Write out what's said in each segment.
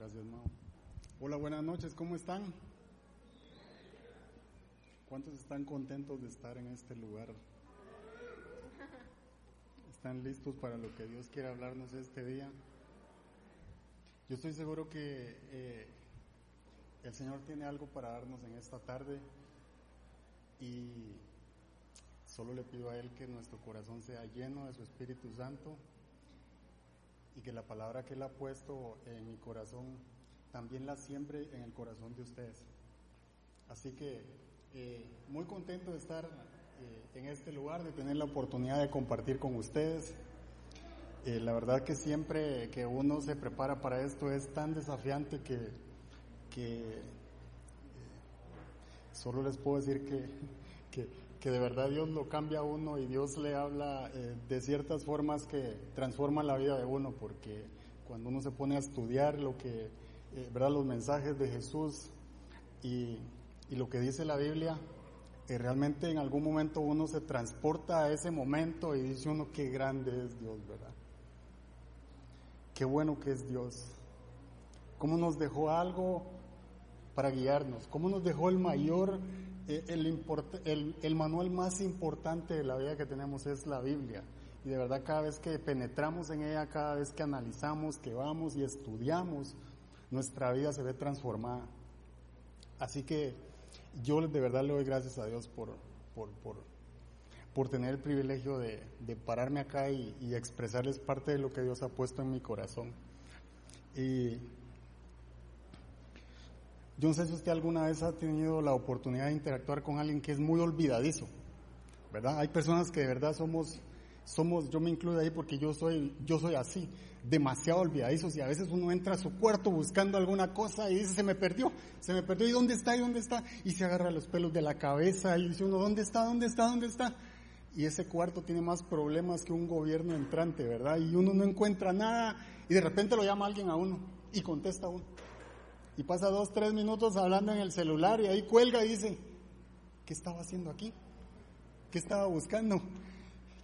Gracias, Mao. Hola, buenas noches, ¿cómo están? ¿Cuántos están contentos de estar en este lugar? ¿Están listos para lo que Dios quiere hablarnos este día? Yo estoy seguro que eh, el Señor tiene algo para darnos en esta tarde y solo le pido a Él que nuestro corazón sea lleno de su Espíritu Santo y que la palabra que Él ha puesto en mi corazón también la siembre en el corazón de ustedes. Así que eh, muy contento de estar eh, en este lugar, de tener la oportunidad de compartir con ustedes. Eh, la verdad que siempre que uno se prepara para esto es tan desafiante que, que solo les puedo decir que, que, que, de verdad Dios lo cambia a uno y Dios le habla de ciertas formas que transforman la vida de uno, porque cuando uno se pone a estudiar lo que, ¿verdad? los mensajes de Jesús y, y lo que dice la Biblia, eh, realmente en algún momento uno se transporta a ese momento y dice uno qué grande es Dios, ¿verdad? Qué bueno que es Dios. Cómo nos dejó algo para guiarnos, cómo nos dejó el mayor, eh, el, el, manual más importante de la vida que tenemos es la Biblia. Y de verdad cada vez que penetramos en ella, cada vez que analizamos, que vamos y estudiamos, nuestra vida se ve transformada. Así que yo de verdad le doy gracias a Dios por, por, tener el privilegio de, pararme acá y, expresarles parte de lo que Dios ha puesto en mi corazón. Y yo no sé si usted alguna vez ha tenido la oportunidad de interactuar con alguien que es muy olvidadizo, ¿verdad? Hay personas que de verdad somos, somos, yo me incluyo ahí porque yo soy, yo soy así demasiado olvidadizos y a veces uno entra a su cuarto buscando alguna cosa y dice, se me perdió, se me perdió, ¿y dónde está? ¿y dónde está? Y se agarra los pelos de la cabeza y dice uno, ¿dónde está? ¿dónde está? ¿dónde está? Y ese cuarto tiene más problemas que un gobierno entrante, ¿verdad? Y uno no encuentra nada y de repente lo llama alguien a uno y contesta uno. Y pasa dos, tres minutos hablando en el celular y ahí cuelga y dice, ¿qué estaba haciendo aquí? ¿Qué estaba buscando?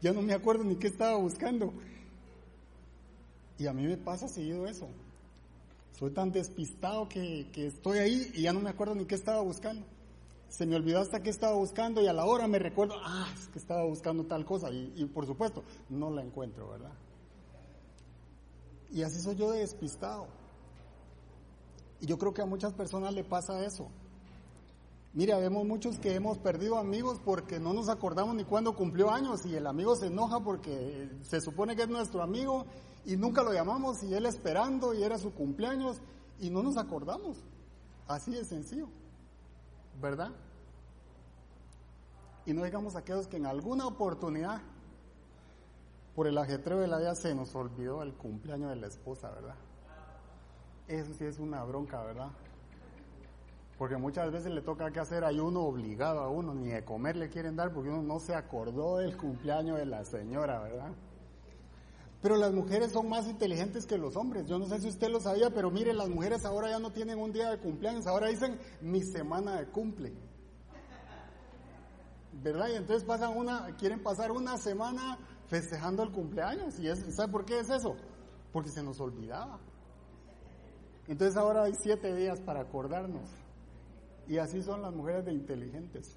Ya no me acuerdo ni qué estaba buscando. Y a mí me pasa seguido eso. Soy tan despistado que, estoy ahí y ya no me acuerdo ni qué estaba buscando. Se me olvidó hasta qué estaba buscando y a la hora me recuerdo, ah, es que estaba buscando tal cosa y, y por supuesto no la encuentro, ¿verdad? Y así soy yo de despistado. Y yo creo que a muchas personas le pasa eso. Mire, vemos muchos que hemos perdido amigos porque no nos acordamos ni cuándo cumplió años y el amigo se enoja porque se supone que es nuestro amigo y nunca lo llamamos y él esperando y era su cumpleaños y no nos acordamos. Así de sencillo, ¿verdad? Y no digamos aquellos que en alguna oportunidad, por el ajetreo de la vida, se nos olvidó el cumpleaños de la esposa, ¿verdad? Eso sí es una bronca, ¿verdad? Porque muchas veces le toca que hacer ayuno obligado a uno, ni de comer le quieren dar porque uno no se acordó del cumpleaños de la señora, ¿verdad? Pero las mujeres son más inteligentes que los hombres. Yo no sé si usted lo sabía, pero mire, las mujeres ahora ya no tienen un día de cumpleaños, ahora dicen mi semana de cumple. ¿Verdad? Y entonces pasan una, quieren pasar una semana festejando el cumpleaños. ¿Y es, sabe por qué es eso? Porque se nos olvidaba. Entonces ahora hay siete días para acordarnos. Y así son las mujeres de inteligentes.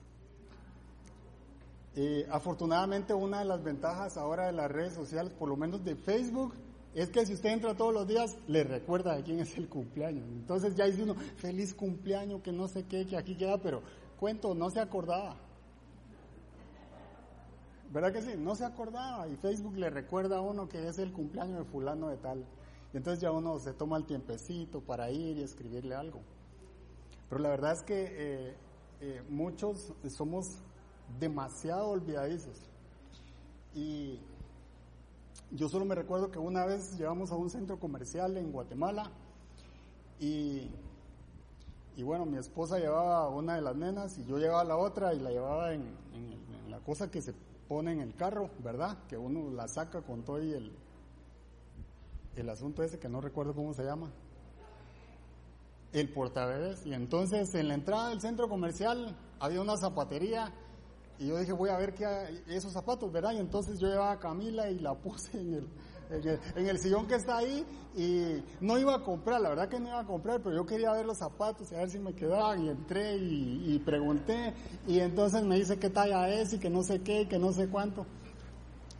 Eh, afortunadamente una de las ventajas ahora de las redes sociales, por lo menos de Facebook, es que si usted entra todos los días, le recuerda de quién es el cumpleaños. Entonces ya dice uno, feliz cumpleaños, que no sé qué, que aquí queda, pero cuento, no se acordaba. ¿Verdad que sí? No se acordaba y Facebook le recuerda a uno que es el cumpleaños de fulano de tal. Y entonces ya uno se toma el tiempecito para ir y escribirle algo. Pero la verdad es que eh, eh, muchos somos demasiado olvidadizos. Y yo solo me recuerdo que una vez llevamos a un centro comercial en Guatemala y, y bueno, mi esposa llevaba una de las nenas y yo llevaba la otra y la llevaba en, la cosa que se pone en el carro, ¿verdad? Que uno la saca con todo y el, el asunto ese que no recuerdo cómo se llama. El portabebés. Y entonces en la entrada del centro comercial había una zapatería y yo dije, voy a ver qué esos zapatos, ¿verdad? Y entonces yo llevaba a Camila y la puse en el, en el, sillón que está ahí y no iba a comprar, la verdad que no iba a comprar, pero yo quería ver los zapatos y a ver si me quedaban y entré y, pregunté y entonces me dice qué talla es y que no sé qué, que no sé cuánto.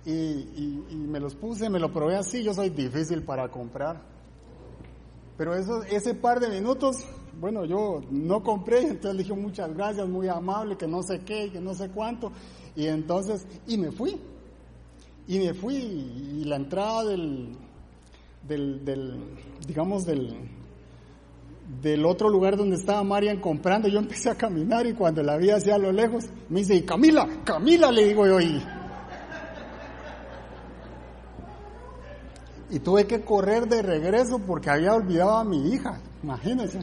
Y, me los puse, me lo probé así, yo soy difícil para comprar. Pero eso, ese par de minutos, bueno, yo no compré, entonces le dije muchas gracias, muy amable, que no sé qué, que no sé cuánto. Y entonces, y me fui. Y me fui y la entrada del, del, digamos, del, del otro lugar donde estaba Marian comprando, yo empecé a caminar y cuando la vi hacia lo lejos, me dice, Camila, Camila, le digo yo, y, y tuve que correr de regreso porque había olvidado a mi hija, imagínense.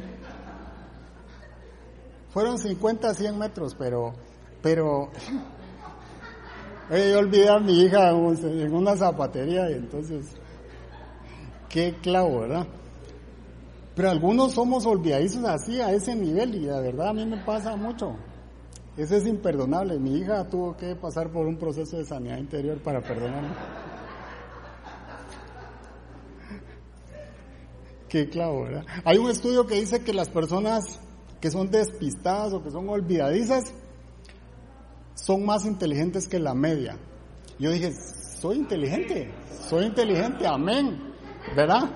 Fueron 50, 100 metros, pero, pero yo olvidé a mi hija en una zapatería y entonces, qué clavo, ¿verdad? Pero algunos somos olvidadizos así, a ese nivel, y la verdad a mí me pasa mucho. Eso es imperdonable. Mi hija tuvo que pasar por un proceso de sanidad interior para perdonarme. Qué clavo, ¿verdad? Hay un estudio que dice que las personas que son despistadas o que son olvidadizas son más inteligentes que la media. Yo dije, soy inteligente, soy inteligente, amén, ¿verdad?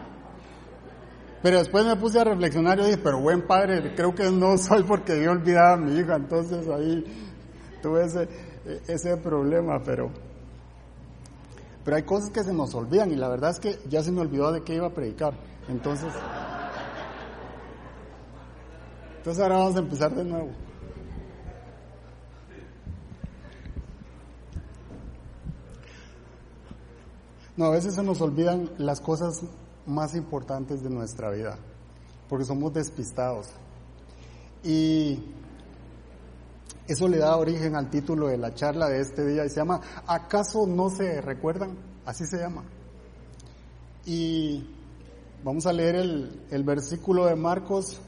Pero después me puse a reflexionar y dije, pero buen padre, creo que no soy porque yo olvidaba a mi hija, entonces ahí tuve ese, ese problema, pero, pero hay cosas que se nos olvidan y la verdad es que ya se me olvidó de qué iba a predicar, entonces, entonces ahora vamos a empezar de nuevo. No, a veces se nos olvidan las cosas más importantes de nuestra vida, porque somos despistados. Y eso le da origen al título de la charla de este día y se llama ¿Acaso no se recuerdan? Así se llama. Y vamos a leer el, versículo de Marcos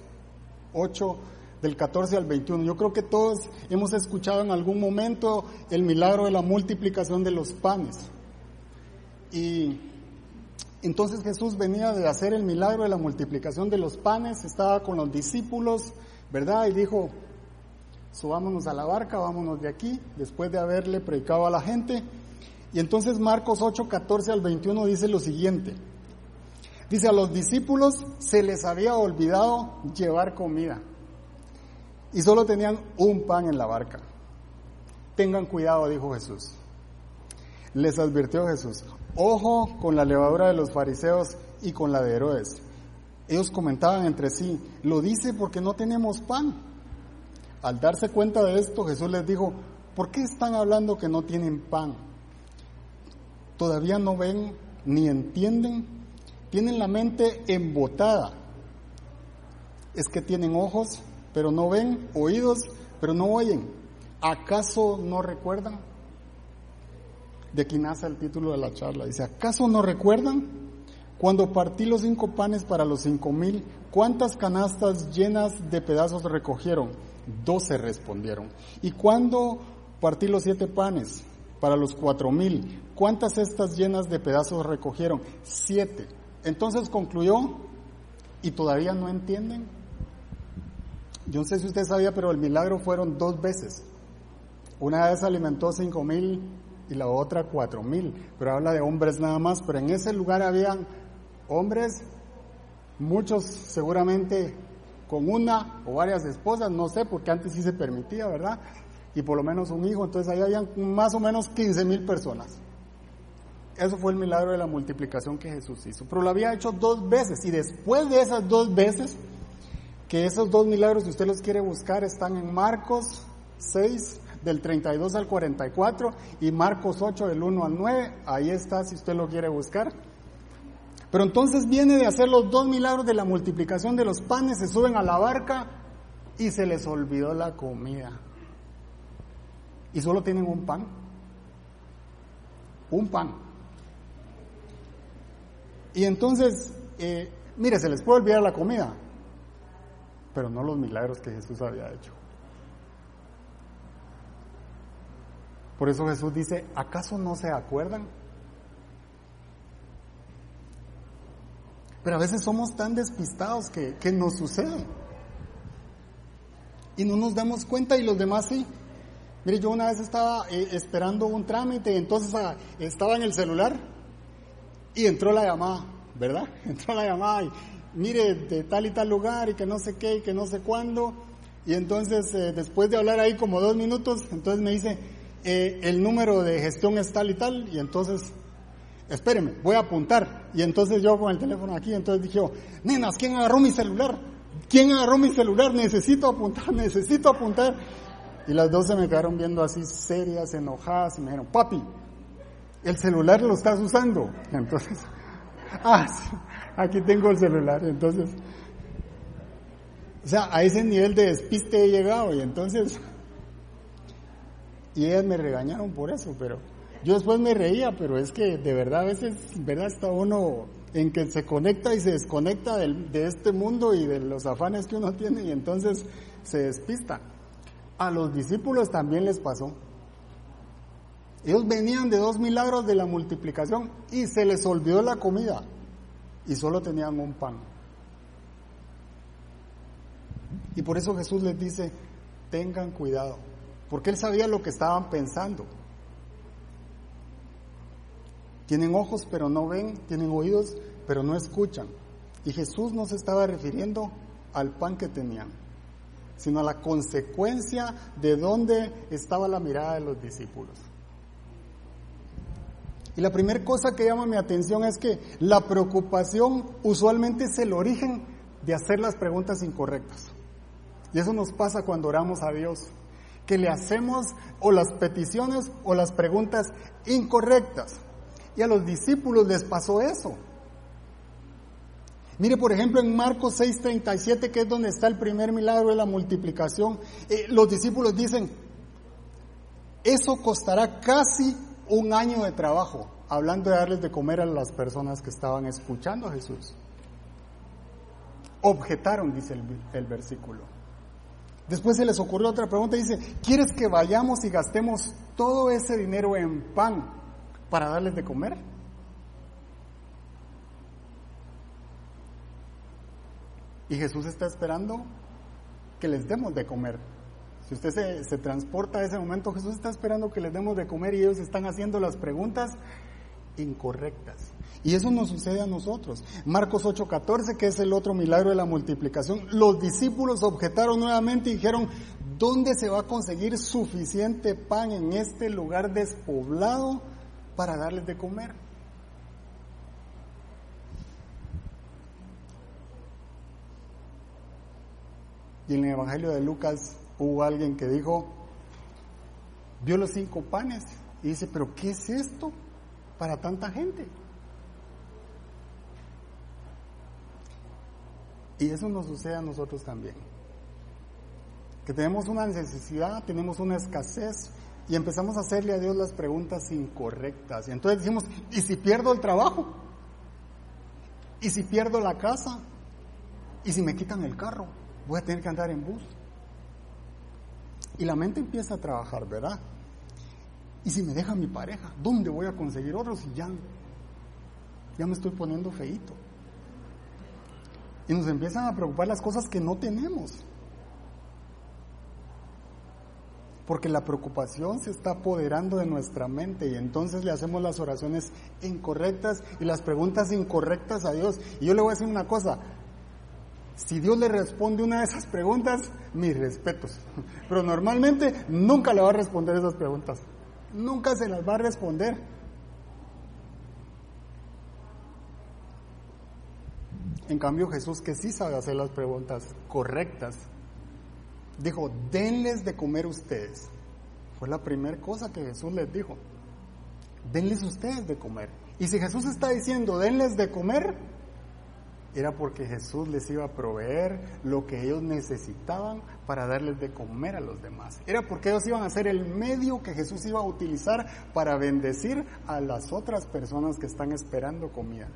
8 del 14 al 21. Yo creo que todos hemos escuchado en algún momento el milagro de la multiplicación de los panes. Y entonces Jesús venía de hacer el milagro de la multiplicación de los panes, estaba con los discípulos, ¿verdad? Y dijo, subámonos a la barca, vámonos de aquí, después de haberle predicado a la gente. Y entonces Marcos 8, 14 al 21 dice lo siguiente. Dice, a los discípulos se les había olvidado llevar comida y solo tenían un pan en la barca. Tengan cuidado, dijo Jesús. Les advirtió Jesús, Ojo con la levadura de los fariseos y con la de Herodes. Ellos comentaban entre sí, lo dice porque no tenemos pan. Al darse cuenta de esto, Jesús les dijo, ¿por qué están hablando que no tienen pan? ¿Todavía no ven ni entienden? Tienen la mente embotada. Es que tienen ojos, pero no ven, oídos, pero no oyen. ¿Acaso no recuerdan? de aquí nace el título de la charla. Dice, ¿acaso no recuerdan? Cuando partí los cinco panes para los cinco mil, ¿cuántas canastas llenas de pedazos recogieron? Doce respondieron. ¿Y cuando partí los siete panes para los cuatro mil, cuántas cestas llenas de pedazos recogieron? Siete. Entonces concluyó, ¿y todavía no entienden? Yo no sé si usted sabía, pero el milagro fueron dos veces. Una vez alimentó cinco mil y la otra cuatro mil, pero habla de hombres nada más, pero en ese lugar habían hombres, muchos seguramente con una o varias esposas, no sé, porque antes sí se permitía, ¿verdad? Y por lo menos un hijo, entonces ahí habían más o menos 15 mil personas. Eso fue el milagro de la multiplicación que Jesús hizo, pero lo había hecho dos veces y después de esas dos veces, que esos dos milagros, si usted los quiere buscar, están en Marcos 6, del 32 al 44 y Marcos 8 del 1 al 9, ahí está si usted lo quiere buscar. Pero entonces viene de hacer los dos milagros de la multiplicación de los panes, se suben a la barca y se les olvidó la comida. Y solo tienen un pan. Un pan. Y entonces, eh, mire, se les puede olvidar la comida, pero no los milagros que Jesús había hecho. Por eso Jesús dice, ¿acaso no se acuerdan? Pero a veces somos tan despistados que, que nos sucede. Y no nos damos cuenta y los demás sí. Mire, yo una vez estaba eh, esperando un trámite, entonces ah, estaba en el celular y entró la llamada, ¿verdad? Entró la llamada y mire, de tal y tal lugar y que no sé qué y que no sé cuándo. Y entonces, eh, después de hablar ahí como dos minutos, entonces me dice, eh, el número de gestión es tal y tal, y entonces, espéreme, voy a apuntar. Y entonces yo con el teléfono aquí, entonces dije, nenas, ¿quién agarró mi celular? ¿Quién agarró mi celular? Necesito apuntar, necesito apuntar. Y las dos se me quedaron viendo así serias, enojadas, y me dijeron, papi, el celular lo estás usando. Entonces, ah, sí, aquí tengo el celular. Entonces, o sea, a ese nivel de despiste he llegado y entonces, y ellas me regañaron por eso, pero yo después me reía, pero es que de verdad a veces, ¿verdad? Está uno en que se conecta y se desconecta de este mundo y de los afanes que uno tiene y entonces se despista. A los discípulos también les pasó. Ellos venían de dos milagros de la multiplicación y se les olvidó la comida y solo tenían un pan. Y por eso Jesús les dice, tengan cuidado, porque él sabía lo que estaban pensando. Tienen ojos pero no ven, tienen oídos pero no escuchan. Y Jesús no se estaba refiriendo al pan que tenían, sino a la consecuencia de dónde estaba la mirada de los discípulos. Y la primera cosa que llama mi atención es que la preocupación usualmente es el origen de hacer las preguntas incorrectas. Y eso nos pasa cuando oramos a Dios, que le hacemos o las peticiones o las preguntas incorrectas. Y a los discípulos les pasó eso. Mire, por ejemplo, en Marcos 6:37, que es donde está el primer milagro de la multiplicación, eh, los discípulos dicen, eso costará casi un año de trabajo, hablando de darles de comer a las personas que estaban escuchando a Jesús. Objetaron, dice el versículo. Después se les ocurrió otra pregunta dice, ¿quieres que vayamos y gastemos todo ese dinero en pan para darles de comer? Y Jesús está esperando que les demos de comer. Usted se, se, transporta a ese momento, Jesús está esperando que les demos de comer y ellos están haciendo las preguntas incorrectas. Y eso nos sucede a nosotros. Marcos 8:14, que es el otro milagro de la multiplicación, los discípulos objetaron nuevamente y dijeron, ¿dónde se va a conseguir suficiente pan en este lugar despoblado para darles de comer? Y en el Evangelio de Lucas hubo alguien que dijo, vio los cinco panes y dice, pero ¿qué es esto para tanta gente? Y eso nos sucede a nosotros también. Que tenemos una necesidad, tenemos una escasez y empezamos a hacerle a Dios las preguntas incorrectas. Y entonces decimos, ¿y si pierdo el trabajo? ¿Y si pierdo la casa? ¿Y si me quitan el carro? Voy a tener que andar en bus. Y la mente empieza a trabajar, ¿verdad? ¿Y si me deja mi pareja? ¿Dónde voy a conseguir otro si ya, ya me estoy poniendo feito? Y nos empiezan a preocupar las cosas que no tenemos. Porque la preocupación se está apoderando de nuestra mente y entonces le hacemos las oraciones incorrectas y las preguntas incorrectas a Dios. Y yo le voy a decir una cosa, si Dios le responde una de esas preguntas, mis respetos. Pero normalmente nunca le va a responder esas preguntas. Nunca se las va a responder. En cambio Jesús, que sí sabe hacer las preguntas correctas, dijo, denles de comer ustedes. Fue la primera cosa que Jesús les dijo. Denles ustedes de comer. Y si Jesús está diciendo, denles de comer, era porque Jesús les iba a proveer lo que ellos necesitaban para darles de comer a los demás. Era porque ellos iban a ser el medio que Jesús iba a utilizar para bendecir a las otras personas que están esperando comida.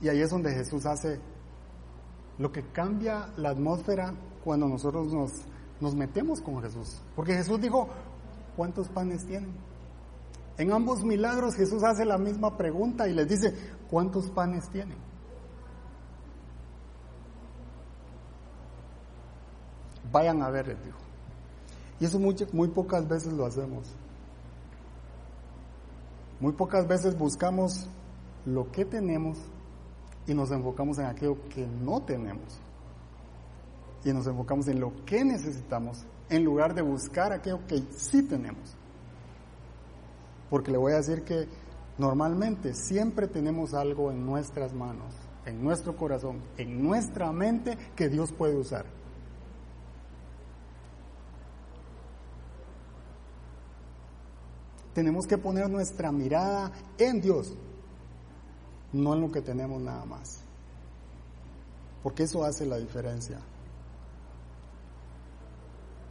Y ahí es donde Jesús hace lo que cambia la atmósfera cuando nosotros nos, nos metemos con Jesús. Porque Jesús dijo, ¿cuántos panes tienen? En ambos milagros Jesús hace la misma pregunta y les dice, ¿cuántos panes tienen? Vayan a ver, les dijo. Y eso muy, muy pocas veces lo hacemos. Muy pocas veces buscamos lo que tenemos y nos enfocamos en aquello que no tenemos. Y nos enfocamos en lo que necesitamos en lugar de buscar aquello que sí tenemos. Porque le voy a decir que normalmente siempre tenemos algo en nuestras manos, en nuestro corazón, en nuestra mente que Dios puede usar. Tenemos que poner nuestra mirada en Dios, no en lo que tenemos nada más. Porque eso hace la diferencia.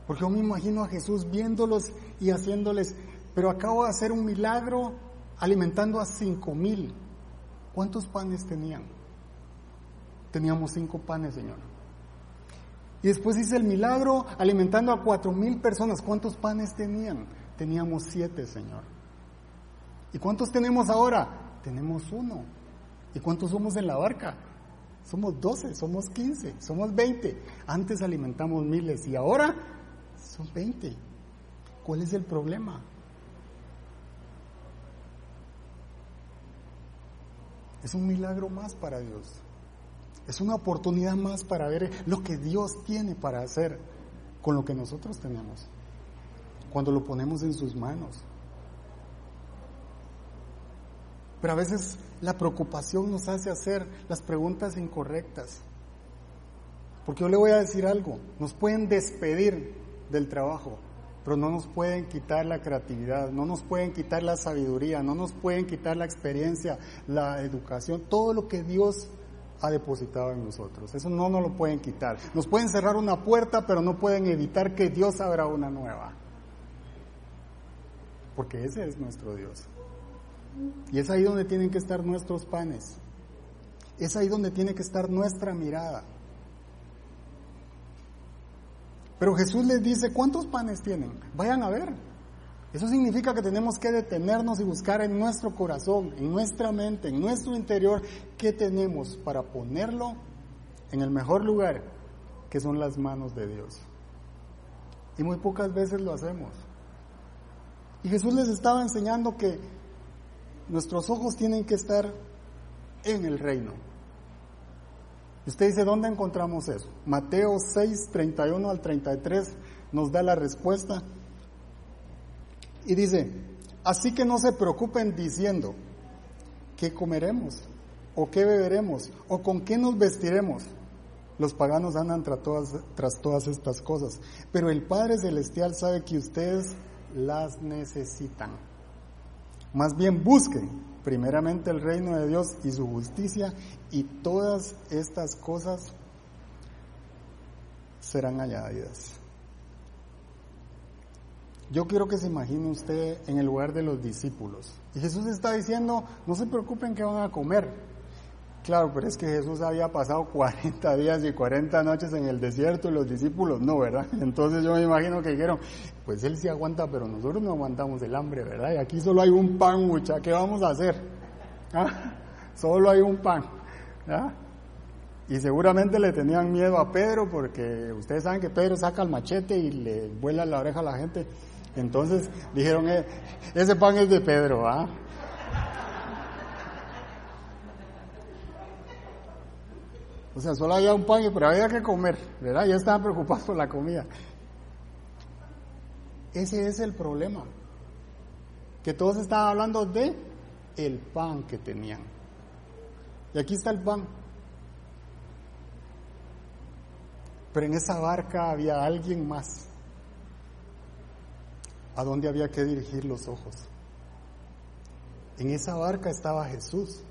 Porque yo me imagino a Jesús viéndolos y haciéndoles, pero acabo de hacer un milagro alimentando a cinco mil. ¿Cuántos panes tenían? Teníamos cinco panes, Señor. Y después hice el milagro alimentando a cuatro mil personas. ¿Cuántos panes tenían? Teníamos siete, Señor. ¿Y cuántos tenemos ahora? Tenemos uno. ¿Y cuántos somos en la barca? Somos doce, somos quince, somos veinte. Antes alimentamos miles y ahora son veinte. ¿Cuál es el problema? Es un milagro más para Dios. Es una oportunidad más para ver lo que Dios tiene para hacer con lo que nosotros tenemos cuando lo ponemos en sus manos. Pero a veces la preocupación nos hace hacer las preguntas incorrectas. Porque yo le voy a decir algo, nos pueden despedir del trabajo, pero no nos pueden quitar la creatividad, no nos pueden quitar la sabiduría, no nos pueden quitar la experiencia, la educación, todo lo que Dios ha depositado en nosotros. Eso no nos lo pueden quitar. Nos pueden cerrar una puerta, pero no pueden evitar que Dios abra una nueva porque ese es nuestro Dios. Y es ahí donde tienen que estar nuestros panes. Es ahí donde tiene que estar nuestra mirada. Pero Jesús les dice, ¿cuántos panes tienen? Vayan a ver. Eso significa que tenemos que detenernos y buscar en nuestro corazón, en nuestra mente, en nuestro interior, qué tenemos para ponerlo en el mejor lugar, que son las manos de Dios. Y muy pocas veces lo hacemos. Y Jesús les estaba enseñando que nuestros ojos tienen que estar en el reino. Usted dice, ¿dónde encontramos eso? Mateo 6, 31 al 33 nos da la respuesta. Y dice, así que no se preocupen diciendo, ¿qué comeremos? ¿O qué beberemos? ¿O con qué nos vestiremos? Los paganos andan tras todas, tras todas estas cosas. Pero el Padre Celestial sabe que ustedes las necesitan. Más bien busquen primeramente el reino de Dios y su justicia y todas estas cosas serán añadidas. Yo quiero que se imagine usted en el lugar de los discípulos. Y Jesús está diciendo, no se preocupen que van a comer, Claro, pero es que Jesús había pasado 40 días y 40 noches en el desierto y los discípulos no, ¿verdad? Entonces yo me imagino que dijeron, pues él sí aguanta, pero nosotros no aguantamos el hambre, ¿verdad? Y aquí solo hay un pan, mucha, ¿qué vamos a hacer? ¿Ah? Solo hay un pan. Y seguramente le tenían miedo a Pedro porque ustedes saben que Pedro saca el machete y le vuela la oreja a la gente. Entonces dijeron, eh, ese pan es de Pedro, ¿ah? O sea, solo había un pan, pero había que comer, ¿verdad? Ya estaban preocupados por la comida. Ese es el problema. Que todos estaban hablando de el pan que tenían. Y aquí está el pan. Pero en esa barca había alguien más. ¿A dónde había que dirigir los ojos? En esa barca estaba Jesús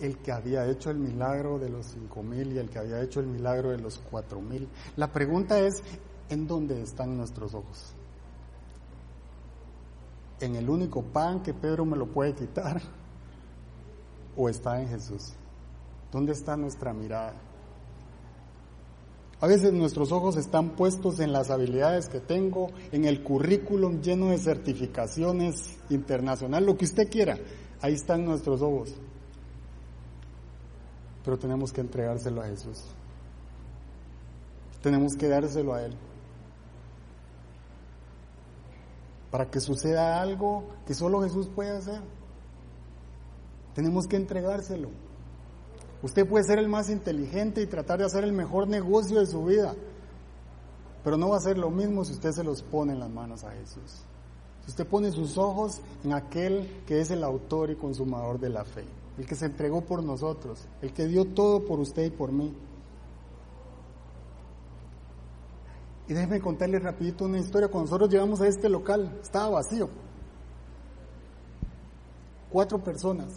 el que había hecho el milagro de los cinco mil y el que había hecho el milagro de los cuatro mil. La pregunta es, ¿en dónde están nuestros ojos? ¿En el único pan que Pedro me lo puede quitar? ¿O está en Jesús? ¿Dónde está nuestra mirada? A veces nuestros ojos están puestos en las habilidades que tengo, en el currículum lleno de certificaciones internacional, lo que usted quiera. Ahí están nuestros ojos. Pero tenemos que entregárselo a Jesús. Tenemos que dárselo a Él. Para que suceda algo que solo Jesús puede hacer. Tenemos que entregárselo. Usted puede ser el más inteligente y tratar de hacer el mejor negocio de su vida, pero no va a ser lo mismo si usted se los pone en las manos a Jesús. Si usted pone sus ojos en aquel que es el autor y consumador de la fe, el que se entregó por nosotros, el que dio todo por usted y por mí. Y déjeme contarle rapidito una historia. Cuando nosotros llegamos a este local, estaba vacío. Cuatro personas.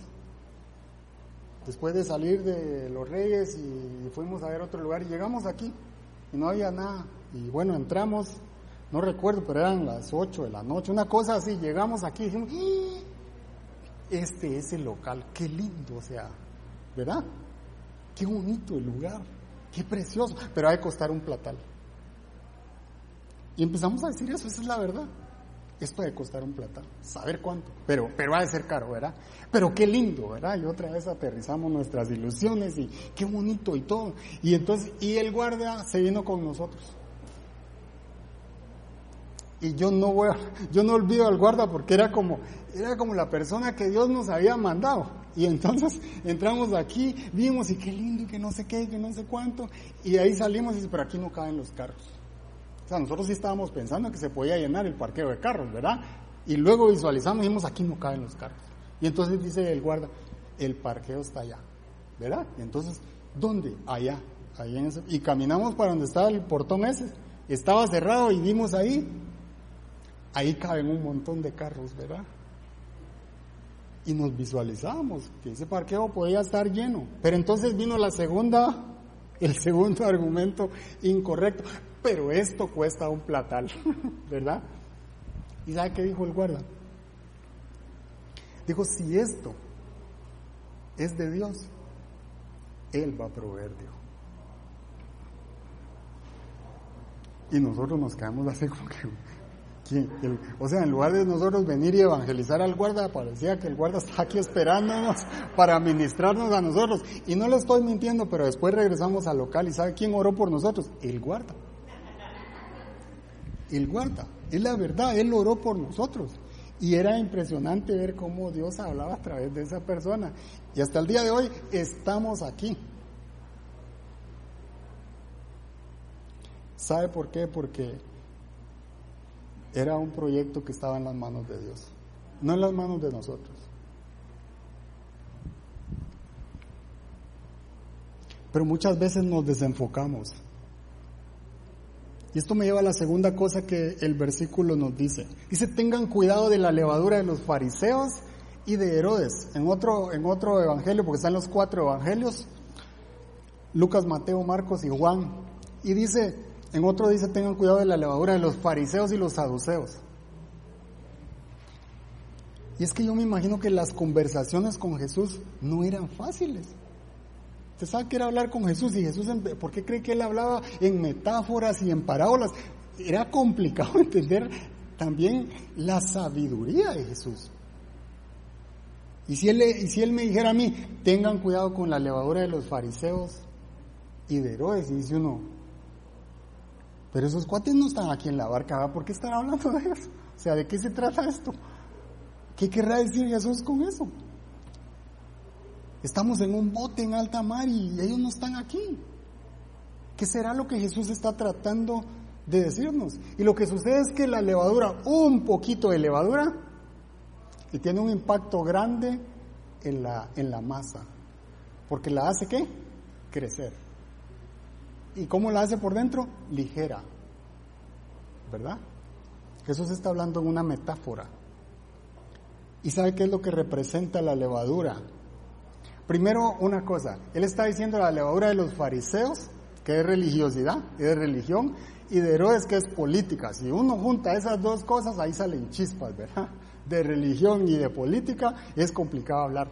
Después de salir de Los Reyes y fuimos a ver otro lugar y llegamos aquí y no había nada. Y bueno, entramos, no recuerdo, pero eran las ocho de la noche, una cosa así. Llegamos aquí y dijimos, ¡Ah! Este es el local, qué lindo, o sea, ¿verdad? Qué bonito el lugar, qué precioso, pero hay que costar un platal. Y empezamos a decir eso, esa es la verdad. Esto de costar un plata, saber cuánto, pero, pero ha de ser caro, ¿verdad? Pero qué lindo, ¿verdad? Y otra vez aterrizamos nuestras ilusiones y qué bonito y todo. Y entonces, y el guardia se vino con nosotros. Y yo no voy yo no olvido al guarda porque era como, era como la persona que Dios nos había mandado. Y entonces entramos aquí, vimos y qué lindo y que no sé qué, que no sé cuánto. Y ahí salimos y dice, pero aquí no caben los carros sea, nosotros sí estábamos pensando que se podía llenar el parqueo de carros, ¿verdad? Y luego visualizamos y dijimos, aquí no caben los carros. Y entonces dice el guarda, el parqueo está allá, ¿verdad? Y entonces, ¿dónde? Allá. Y caminamos para donde estaba el portón ese. Estaba cerrado y vimos ahí. Ahí caben un montón de carros, ¿verdad? Y nos visualizamos que ese parqueo podía estar lleno. Pero entonces vino la segunda, el segundo argumento incorrecto pero esto cuesta un platal, ¿verdad? ¿Y sabe qué dijo el guarda? Dijo, si esto es de Dios, Él va a proveer, dijo. Y nosotros nos quedamos así como que, o sea, en lugar de nosotros venir y evangelizar al guarda, parecía que el guarda está aquí esperándonos para ministrarnos a nosotros. Y no le estoy mintiendo, pero después regresamos al local y ¿sabe quién oró por nosotros? El guarda. Él guarda. Es la verdad, Él oró por nosotros. Y era impresionante ver cómo Dios hablaba a través de esa persona. Y hasta el día de hoy estamos aquí. ¿Sabe por qué? Porque era un proyecto que estaba en las manos de Dios, no en las manos de nosotros. Pero muchas veces nos desenfocamos y esto me lleva a la segunda cosa que el versículo nos dice. Dice, tengan cuidado de la levadura de los fariseos y de Herodes. En otro, en otro evangelio, porque están los cuatro evangelios, Lucas, Mateo, Marcos y Juan. Y dice, en otro dice, tengan cuidado de la levadura de los fariseos y los saduceos. Y es que yo me imagino que las conversaciones con Jesús no eran fáciles. Usted sabe que era hablar con Jesús y Jesús, ¿por qué cree que él hablaba en metáforas y en parábolas? Era complicado entender también la sabiduría de Jesús. Y si, él, y si él me dijera a mí, tengan cuidado con la levadura de los fariseos y de Herodes, y dice uno, pero esos cuates no están aquí en la barca, ¿por qué están hablando de eso? O sea, ¿de qué se trata esto? ¿Qué querrá decir Jesús con eso? Estamos en un bote en alta mar y ellos no están aquí. ¿Qué será lo que Jesús está tratando de decirnos? Y lo que sucede es que la levadura, un poquito de levadura, y tiene un impacto grande en la, en la masa. Porque la hace qué? Crecer. ¿Y cómo la hace por dentro? Ligera. ¿Verdad? Jesús está hablando en una metáfora. ¿Y sabe qué es lo que representa la levadura? Primero, una cosa, él está diciendo la levadura de los fariseos, que es religiosidad, es religión, y de Herodes, que es política. Si uno junta esas dos cosas, ahí salen chispas, ¿verdad? De religión y de política es complicado hablar.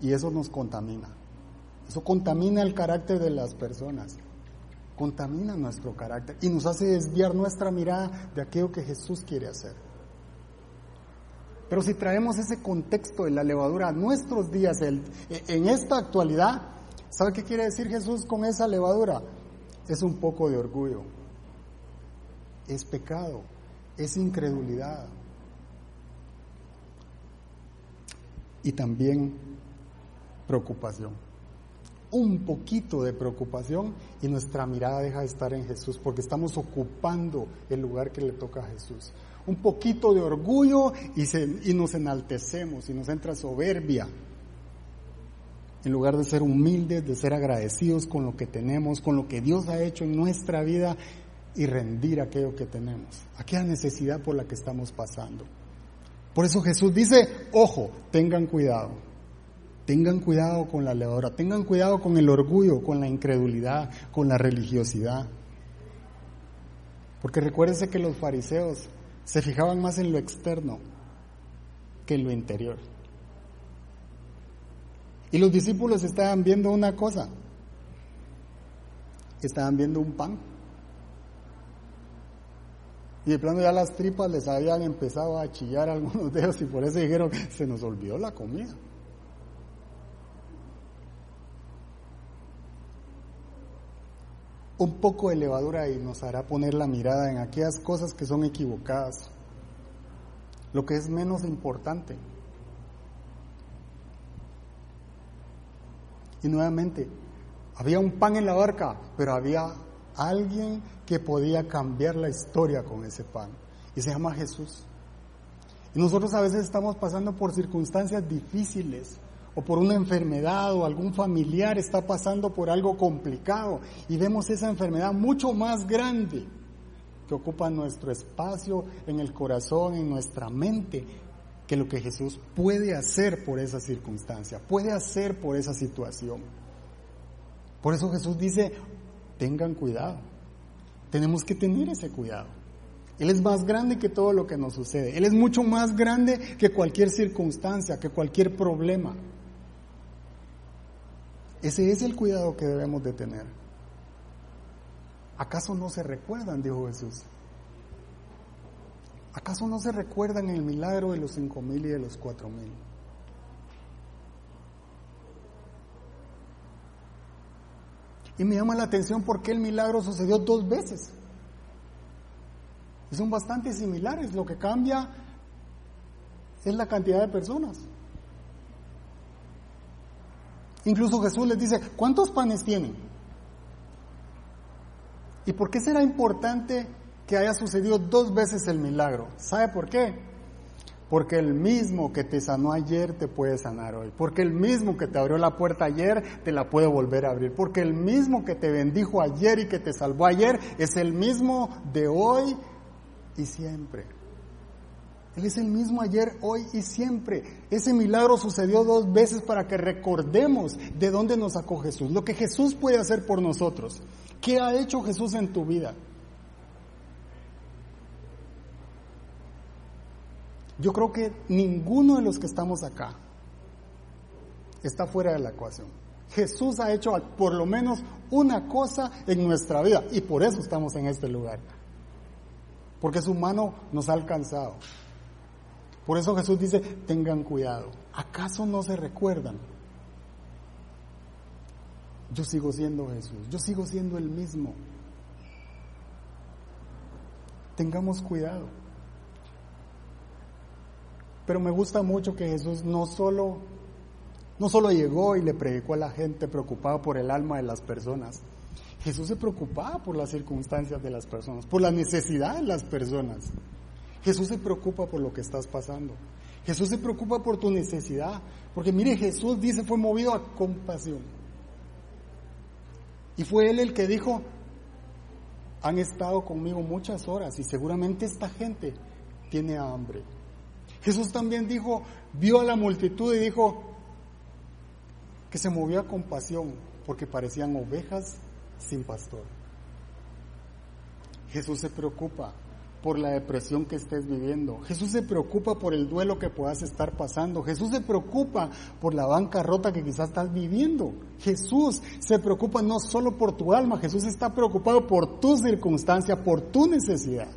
Y eso nos contamina. Eso contamina el carácter de las personas. Contamina nuestro carácter y nos hace desviar nuestra mirada de aquello que Jesús quiere hacer. Pero si traemos ese contexto de la levadura a nuestros días, en esta actualidad, ¿sabe qué quiere decir Jesús con esa levadura? Es un poco de orgullo, es pecado, es incredulidad. Y también preocupación un poquito de preocupación y nuestra mirada deja de estar en Jesús porque estamos ocupando el lugar que le toca a Jesús. Un poquito de orgullo y, nos enaltecemos y nos entra soberbia. En lugar de ser humildes, de ser agradecidos con lo que tenemos, con lo que Dios ha hecho en nuestra vida y rendir aquello que tenemos, aquella necesidad por la que estamos pasando. Por eso Jesús dice, ojo, tengan cuidado. Tengan cuidado con la levadura, tengan cuidado con el orgullo, con la incredulidad, con la religiosidad. Porque recuérdense que los fariseos se fijaban más en lo externo que en lo interior. Y los discípulos estaban viendo una cosa, estaban viendo un pan. Y de plano ya las tripas les habían empezado a chillar algunos dedos y por eso dijeron, se nos olvidó la comida. Un poco de levadura y nos hará poner la mirada en aquellas cosas que son equivocadas, lo que es menos importante. Y nuevamente, había un pan en la barca, pero había alguien que podía cambiar la historia con ese pan. Y se llama Jesús. Y nosotros a veces estamos pasando por circunstancias difíciles, o por una enfermedad o algún familiar está pasando por algo complicado y vemos esa enfermedad mucho más grande que ocupa nuestro espacio en el corazón, en nuestra mente, que lo que Jesús puede hacer por esa circunstancia, puede hacer por esa situación. Por eso Jesús dice, tengan cuidado, tenemos que tener ese cuidado. Él es más grande que todo lo que nos sucede. Él es mucho más grande que cualquier circunstancia, que cualquier problema. Ese es el cuidado que debemos de tener. ¿Acaso no se recuerdan, dijo Jesús? ¿Acaso no se recuerdan el milagro de los cinco mil y de los cuatro mil? Y me llama la atención por qué el milagro sucedió dos veces. Y son bastante similares. Lo que cambia es la cantidad de personas. Incluso Jesús les dice, ¿cuántos panes tienen? ¿Y por qué será importante que haya sucedido dos veces el milagro? ¿Sabe por qué? Porque el mismo que te sanó ayer te puede sanar hoy. Porque el mismo que te abrió la puerta ayer te la puede volver a abrir. Porque el mismo que te bendijo ayer y que te salvó ayer es el mismo de hoy y siempre. Él es el mismo ayer, hoy y siempre. Ese milagro sucedió dos veces para que recordemos de dónde nos sacó Jesús, lo que Jesús puede hacer por nosotros. ¿Qué ha hecho Jesús en tu vida? Yo creo que ninguno de los que estamos acá está fuera de la ecuación. Jesús ha hecho por lo menos una cosa en nuestra vida y por eso estamos en este lugar. Porque su mano nos ha alcanzado. Por eso Jesús dice, tengan cuidado. ¿Acaso no se recuerdan? Yo sigo siendo Jesús, yo sigo siendo el mismo. Tengamos cuidado. Pero me gusta mucho que Jesús no solo, no solo llegó y le predicó a la gente preocupado por el alma de las personas. Jesús se preocupaba por las circunstancias de las personas, por la necesidad de las personas. Jesús se preocupa por lo que estás pasando. Jesús se preocupa por tu necesidad. Porque mire, Jesús dice, fue movido a compasión. Y fue Él el que dijo, han estado conmigo muchas horas y seguramente esta gente tiene hambre. Jesús también dijo, vio a la multitud y dijo que se movió a compasión porque parecían ovejas sin pastor. Jesús se preocupa por la depresión que estés viviendo. Jesús se preocupa por el duelo que puedas estar pasando. Jesús se preocupa por la bancarrota que quizás estás viviendo. Jesús se preocupa no solo por tu alma, Jesús está preocupado por tu circunstancia, por tu necesidad.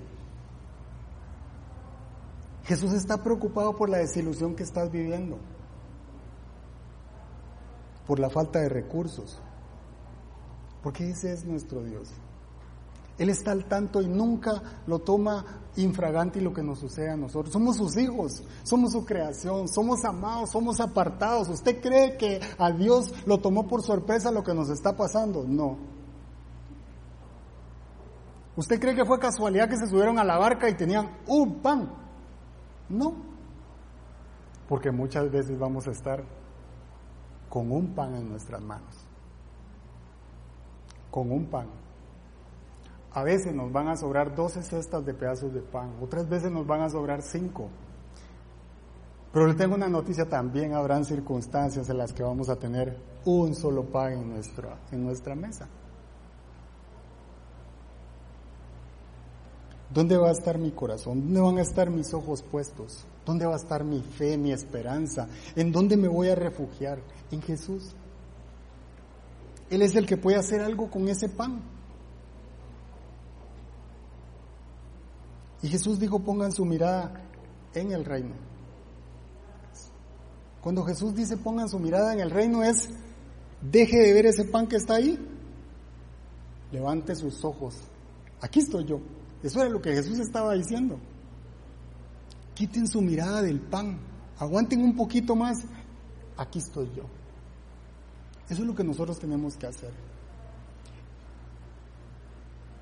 Jesús está preocupado por la desilusión que estás viviendo, por la falta de recursos, porque ese es nuestro Dios. Él está al tanto y nunca lo toma infragante lo que nos sucede a nosotros. Somos sus hijos, somos su creación, somos amados, somos apartados. ¿Usted cree que a Dios lo tomó por sorpresa lo que nos está pasando? No. ¿Usted cree que fue casualidad que se subieron a la barca y tenían un pan? No. Porque muchas veces vamos a estar con un pan en nuestras manos. Con un pan. A veces nos van a sobrar 12 cestas de pedazos de pan, otras veces nos van a sobrar 5. Pero le tengo una noticia también, habrán circunstancias en las que vamos a tener un solo pan en nuestra, en nuestra mesa. ¿Dónde va a estar mi corazón? ¿Dónde van a estar mis ojos puestos? ¿Dónde va a estar mi fe, mi esperanza? ¿En dónde me voy a refugiar? En Jesús. Él es el que puede hacer algo con ese pan. Y Jesús dijo, pongan su mirada en el reino. Cuando Jesús dice pongan su mirada en el reino es, deje de ver ese pan que está ahí, levante sus ojos. Aquí estoy yo. Eso era lo que Jesús estaba diciendo. Quiten su mirada del pan, aguanten un poquito más. Aquí estoy yo. Eso es lo que nosotros tenemos que hacer.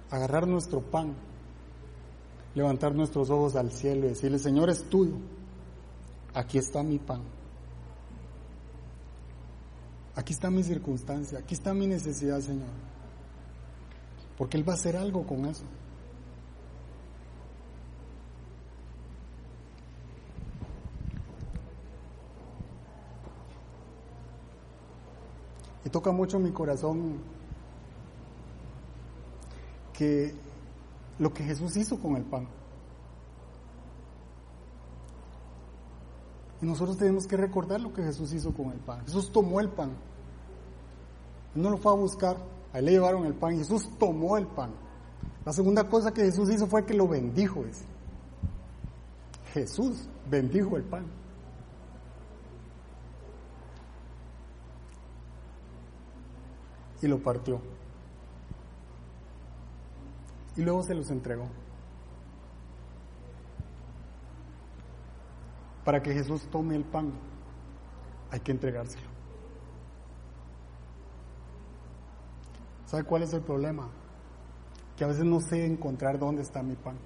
Agarrar nuestro pan levantar nuestros ojos al cielo y decirle, Señor, es tuyo. Aquí está mi pan. Aquí está mi circunstancia, aquí está mi necesidad, Señor. Porque Él va a hacer algo con eso. Y toca mucho mi corazón que lo que Jesús hizo con el pan. Y nosotros tenemos que recordar lo que Jesús hizo con el pan. Jesús tomó el pan. Él no lo fue a buscar. Ahí le llevaron el pan Jesús tomó el pan. La segunda cosa que Jesús hizo fue que lo bendijo. Jesús bendijo el pan. Y lo partió y luego se los entregó. Para que Jesús tome el pan, hay que entregárselo. ¿Sabe cuál es el problema? Que a veces no sé encontrar dónde está mi pan.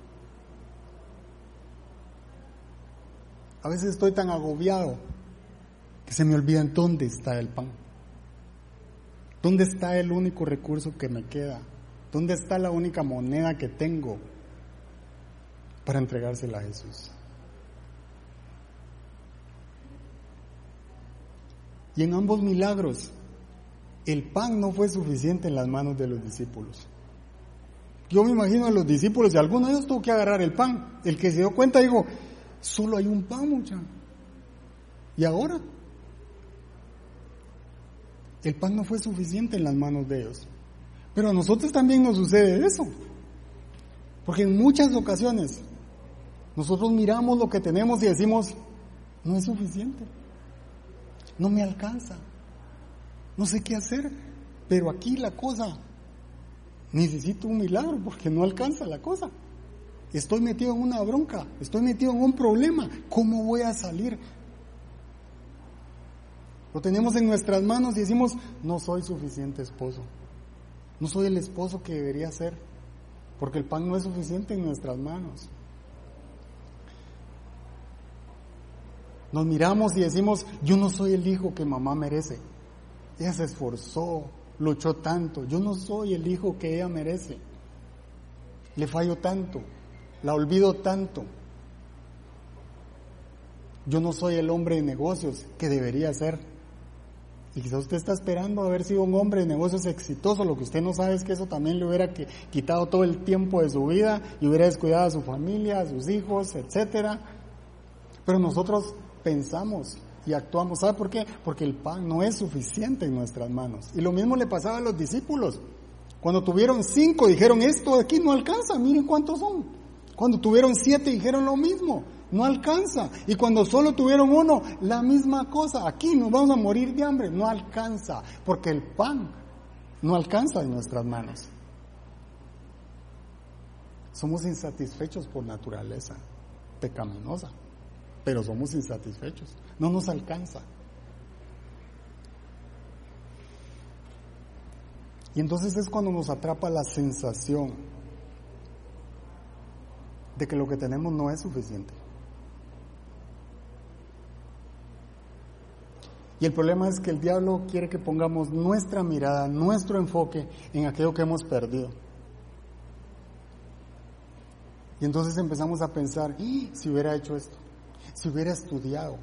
A veces estoy tan agobiado que se me olvida dónde está el pan. ¿Dónde está el único recurso que me queda? ¿Dónde está la única moneda que tengo para entregársela a Jesús? Y en ambos milagros, el pan no fue suficiente en las manos de los discípulos. Yo me imagino a los discípulos y alguno de ellos tuvo que agarrar el pan. El que se dio cuenta dijo, solo hay un pan, mucha. ¿Y ahora? El pan no fue suficiente en las manos de ellos. Pero a nosotros también nos sucede eso. Porque en muchas ocasiones nosotros miramos lo que tenemos y decimos, no es suficiente, no me alcanza, no sé qué hacer, pero aquí la cosa, necesito un milagro porque no alcanza la cosa. Estoy metido en una bronca, estoy metido en un problema, ¿cómo voy a salir? Lo tenemos en nuestras manos y decimos, no soy suficiente esposo. No soy el esposo que debería ser, porque el pan no es suficiente en nuestras manos. Nos miramos y decimos, yo no soy el hijo que mamá merece. Ella se esforzó, luchó tanto. Yo no soy el hijo que ella merece. Le fallo tanto, la olvido tanto. Yo no soy el hombre de negocios que debería ser. Y quizás usted está esperando haber sido un hombre de negocios exitoso, lo que usted no sabe es que eso también le hubiera quitado todo el tiempo de su vida y hubiera descuidado a su familia, a sus hijos, etcétera. Pero nosotros pensamos y actuamos. ¿Sabe por qué? Porque el pan no es suficiente en nuestras manos. Y lo mismo le pasaba a los discípulos. Cuando tuvieron cinco dijeron, esto de aquí no alcanza, miren cuántos son. Cuando tuvieron siete dijeron lo mismo. No alcanza. Y cuando solo tuvieron uno, la misma cosa. Aquí nos vamos a morir de hambre, no alcanza, porque el pan no alcanza en nuestras manos. Somos insatisfechos por naturaleza, pecaminosa, pero somos insatisfechos, no nos alcanza. Y entonces es cuando nos atrapa la sensación de que lo que tenemos no es suficiente. Y el problema es que el diablo quiere que pongamos nuestra mirada, nuestro enfoque en aquello que hemos perdido. Y entonces empezamos a pensar, si hubiera hecho esto, si hubiera estudiado,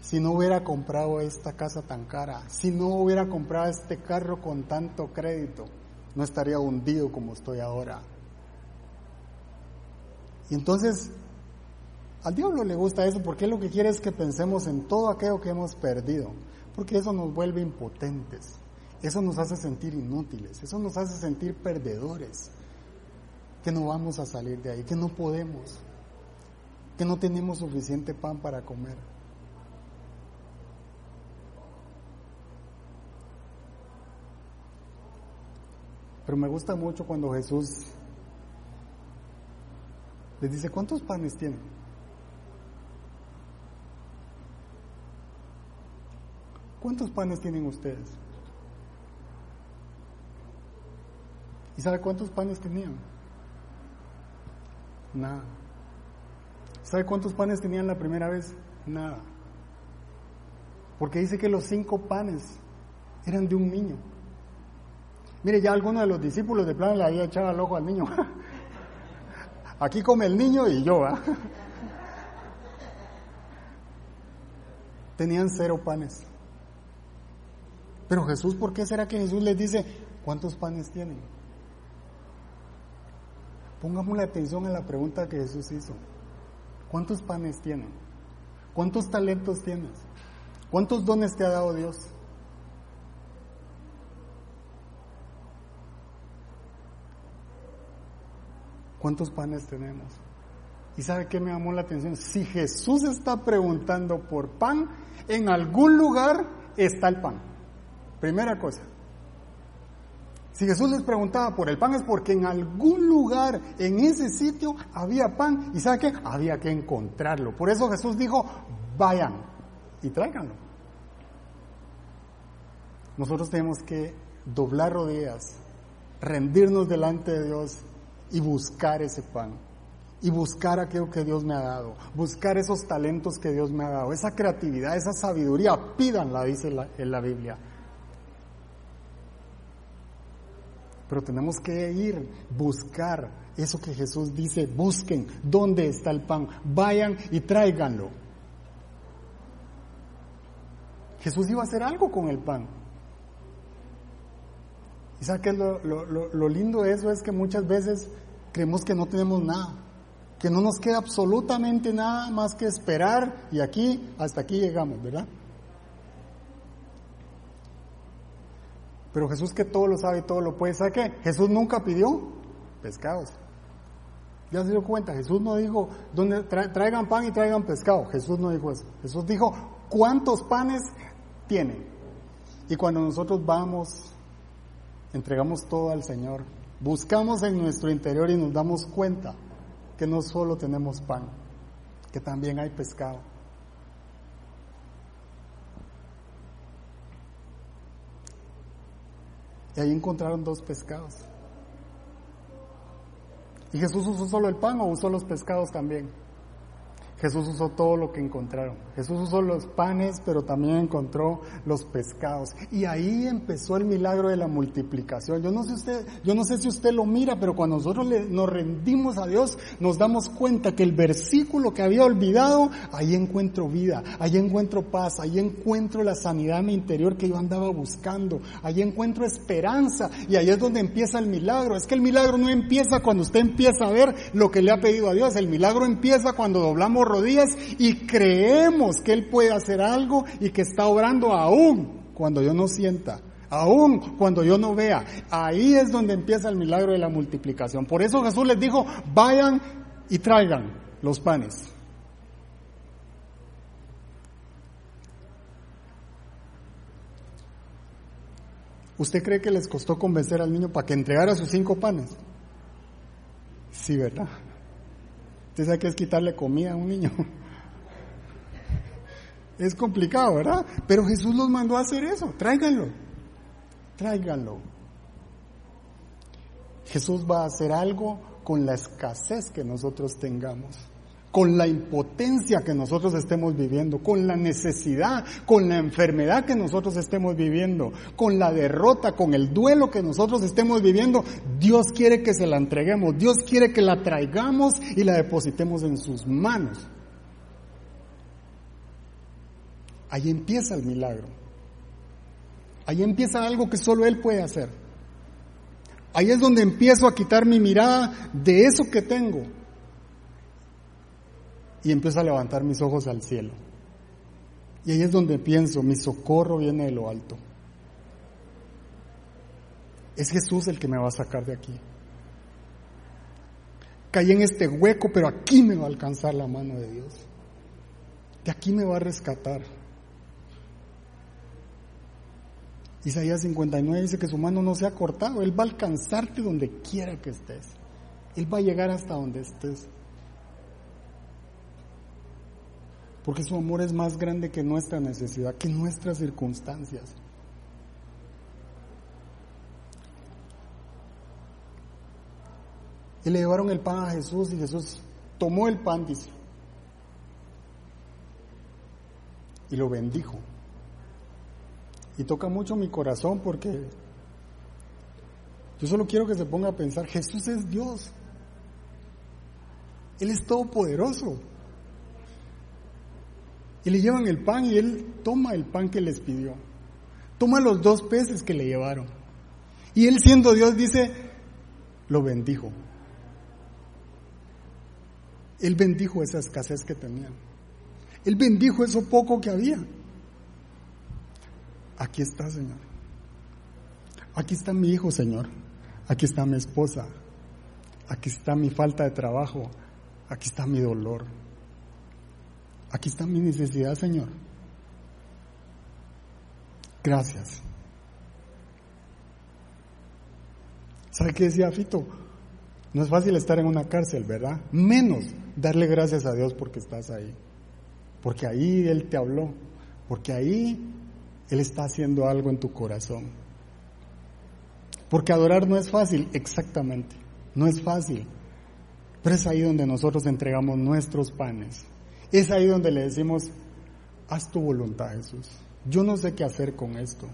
si no hubiera comprado esta casa tan cara, si no hubiera comprado este carro con tanto crédito, no estaría hundido como estoy ahora. Y entonces, al diablo le gusta eso porque lo que quiere es que pensemos en todo aquello que hemos perdido, porque eso nos vuelve impotentes, eso nos hace sentir inútiles, eso nos hace sentir perdedores, que no vamos a salir de ahí, que no podemos, que no tenemos suficiente pan para comer. Pero me gusta mucho cuando Jesús les dice, ¿cuántos panes tienen? ¿Cuántos panes tienen ustedes? ¿Y sabe cuántos panes tenían? Nada. ¿Sabe cuántos panes tenían la primera vez? Nada. Porque dice que los cinco panes eran de un niño. Mire, ya alguno de los discípulos de plano le había echado el ojo al niño. Aquí come el niño y yo, ¿ah? Tenían cero panes. Pero Jesús, ¿por qué será que Jesús les dice, ¿cuántos panes tienen? Pongamos la atención a la pregunta que Jesús hizo. ¿Cuántos panes tienen? ¿Cuántos talentos tienes? ¿Cuántos dones te ha dado Dios? ¿Cuántos panes tenemos? ¿Y sabe qué me llamó la atención? Si Jesús está preguntando por pan, en algún lugar está el pan. Primera cosa. Si Jesús les preguntaba por el pan es porque en algún lugar, en ese sitio, había pan. ¿Y sabe qué? Había que encontrarlo. Por eso Jesús dijo, vayan y tráiganlo. Nosotros tenemos que doblar rodillas, rendirnos delante de Dios y buscar ese pan. Y buscar aquello que Dios me ha dado, buscar esos talentos que Dios me ha dado, esa creatividad, esa sabiduría, pídanla, dice en la Biblia. Pero tenemos que ir, buscar eso que Jesús dice, busquen dónde está el pan, vayan y tráiganlo. Jesús iba a hacer algo con el pan. ¿Y sabe qué lo, lo lindo de eso? Es que muchas veces creemos que no tenemos nada, que no nos queda absolutamente nada más que esperar y aquí, hasta aquí llegamos, ¿verdad? Pero Jesús que todo lo sabe y todo lo puede, ¿sabe qué? Jesús nunca pidió pescados. Ya se dio cuenta, Jesús no dijo, donde traigan pan y traigan pescado. Jesús no dijo eso. Jesús dijo, ¿cuántos panes tienen? Y cuando nosotros vamos, entregamos todo al Señor, buscamos en nuestro interior y nos damos cuenta que no solo tenemos pan, que también hay pescado. Y ahí encontraron dos pescados. ¿Y Jesús usó solo el pan o usó los pescados también? Jesús usó todo lo que encontraron. Jesús usó los panes, pero también encontró los pescados. Y ahí empezó el milagro de la multiplicación. Yo no sé usted, yo no sé si usted lo mira, pero cuando nosotros nos rendimos a Dios, nos damos cuenta que el versículo que había olvidado, ahí encuentro vida, ahí encuentro paz, ahí encuentro la sanidad en mi interior que yo andaba buscando, ahí encuentro esperanza y ahí es donde empieza el milagro. Es que el milagro no empieza cuando usted empieza a ver lo que le ha pedido a Dios. El milagro empieza cuando doblamos doblamos rodillas y creemos que Él puede hacer algo y que está obrando aún cuando yo no sienta. Aún cuando yo no vea, ahí es donde empieza el milagro de la multiplicación. Por eso Jesús les dijo, vayan y traigan los panes. ¿Usted cree que les costó convencer al niño para que entregara sus cinco panes? Sí, ¿verdad? Usted sabe que es quitarle comida a un niño. Es complicado, ¿verdad? Pero Jesús los mandó a hacer eso. Tráiganlo. Tráiganlo. Jesús va a hacer algo con la escasez que nosotros tengamos con la impotencia que nosotros estemos viviendo, con la necesidad, con la enfermedad que nosotros estemos viviendo, con la derrota, con el duelo que nosotros estemos viviendo, Dios quiere que se la entreguemos, Dios quiere que la traigamos y la depositemos en sus manos. Ahí empieza el milagro. Ahí empieza algo que solo Él puede hacer. Ahí es donde empiezo a quitar mi mirada de eso que tengo y empiezo a levantar mis ojos al cielo. Y ahí es donde pienso, mi socorro viene de lo alto. Es Jesús el que me va a sacar de aquí. Caí en este hueco, pero aquí me va a alcanzar la mano de Dios. De aquí me va a rescatar. Isaías 59 dice que su mano no se ha cortado. Él va a alcanzarte donde quiera que estés. Él va a llegar hasta donde estés. Porque su amor es más grande que nuestra necesidad, que nuestras circunstancias. Y le llevaron el pan a Jesús y Jesús tomó el pan, dice, y lo bendijo. Y toca mucho mi corazón porque yo solo quiero que se ponga a pensar, Jesús es Dios. Él es todopoderoso. Y le llevan el pan y él toma el pan que les pidió. Toma los dos peces que le llevaron. Y él siendo Dios dice, lo bendijo. Él bendijo esa escasez que tenían. Él bendijo eso poco que había. Aquí está, Señor. Aquí está mi hijo, Señor. Aquí está mi esposa. Aquí está mi falta de trabajo. Aquí está mi dolor. Aquí está mi necesidad, Señor. Gracias. ¿Sabe qué decía Fito? No es fácil estar en una cárcel, ¿verdad? Menos darle gracias a Dios porque estás ahí. Porque ahí Él te habló. Porque ahí Él está haciendo algo en tu corazón. Porque adorar no es fácil, exactamente. No es fácil. Pero es ahí donde nosotros entregamos nuestros panes es ahí donde le decimos, haz tu voluntad Jesús. Yo no sé qué hacer con esto.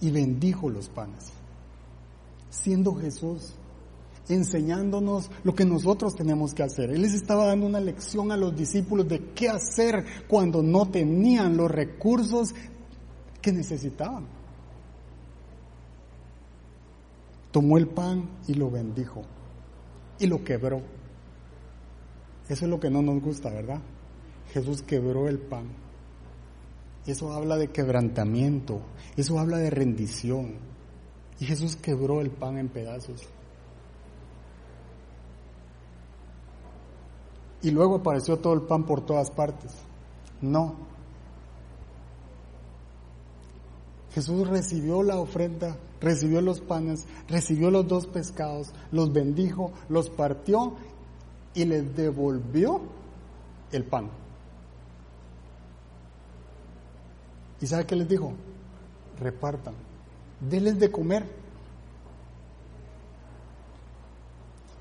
Y bendijo los panes, siendo Jesús enseñándonos lo que nosotros tenemos que hacer. Él les estaba dando una lección a los discípulos de qué hacer cuando no tenían los recursos que necesitaban. Tomó el pan y lo bendijo y lo quebró. Eso es lo que no nos gusta, ¿verdad? Jesús quebró el pan. Eso habla de quebrantamiento, eso habla de rendición. Y Jesús quebró el pan en pedazos. Y luego apareció todo el pan por todas partes. No. Jesús recibió la ofrenda recibió los panes, recibió los dos pescados, los bendijo, los partió y les devolvió el pan. ¿Y sabe qué les dijo? Repartan, denles de comer.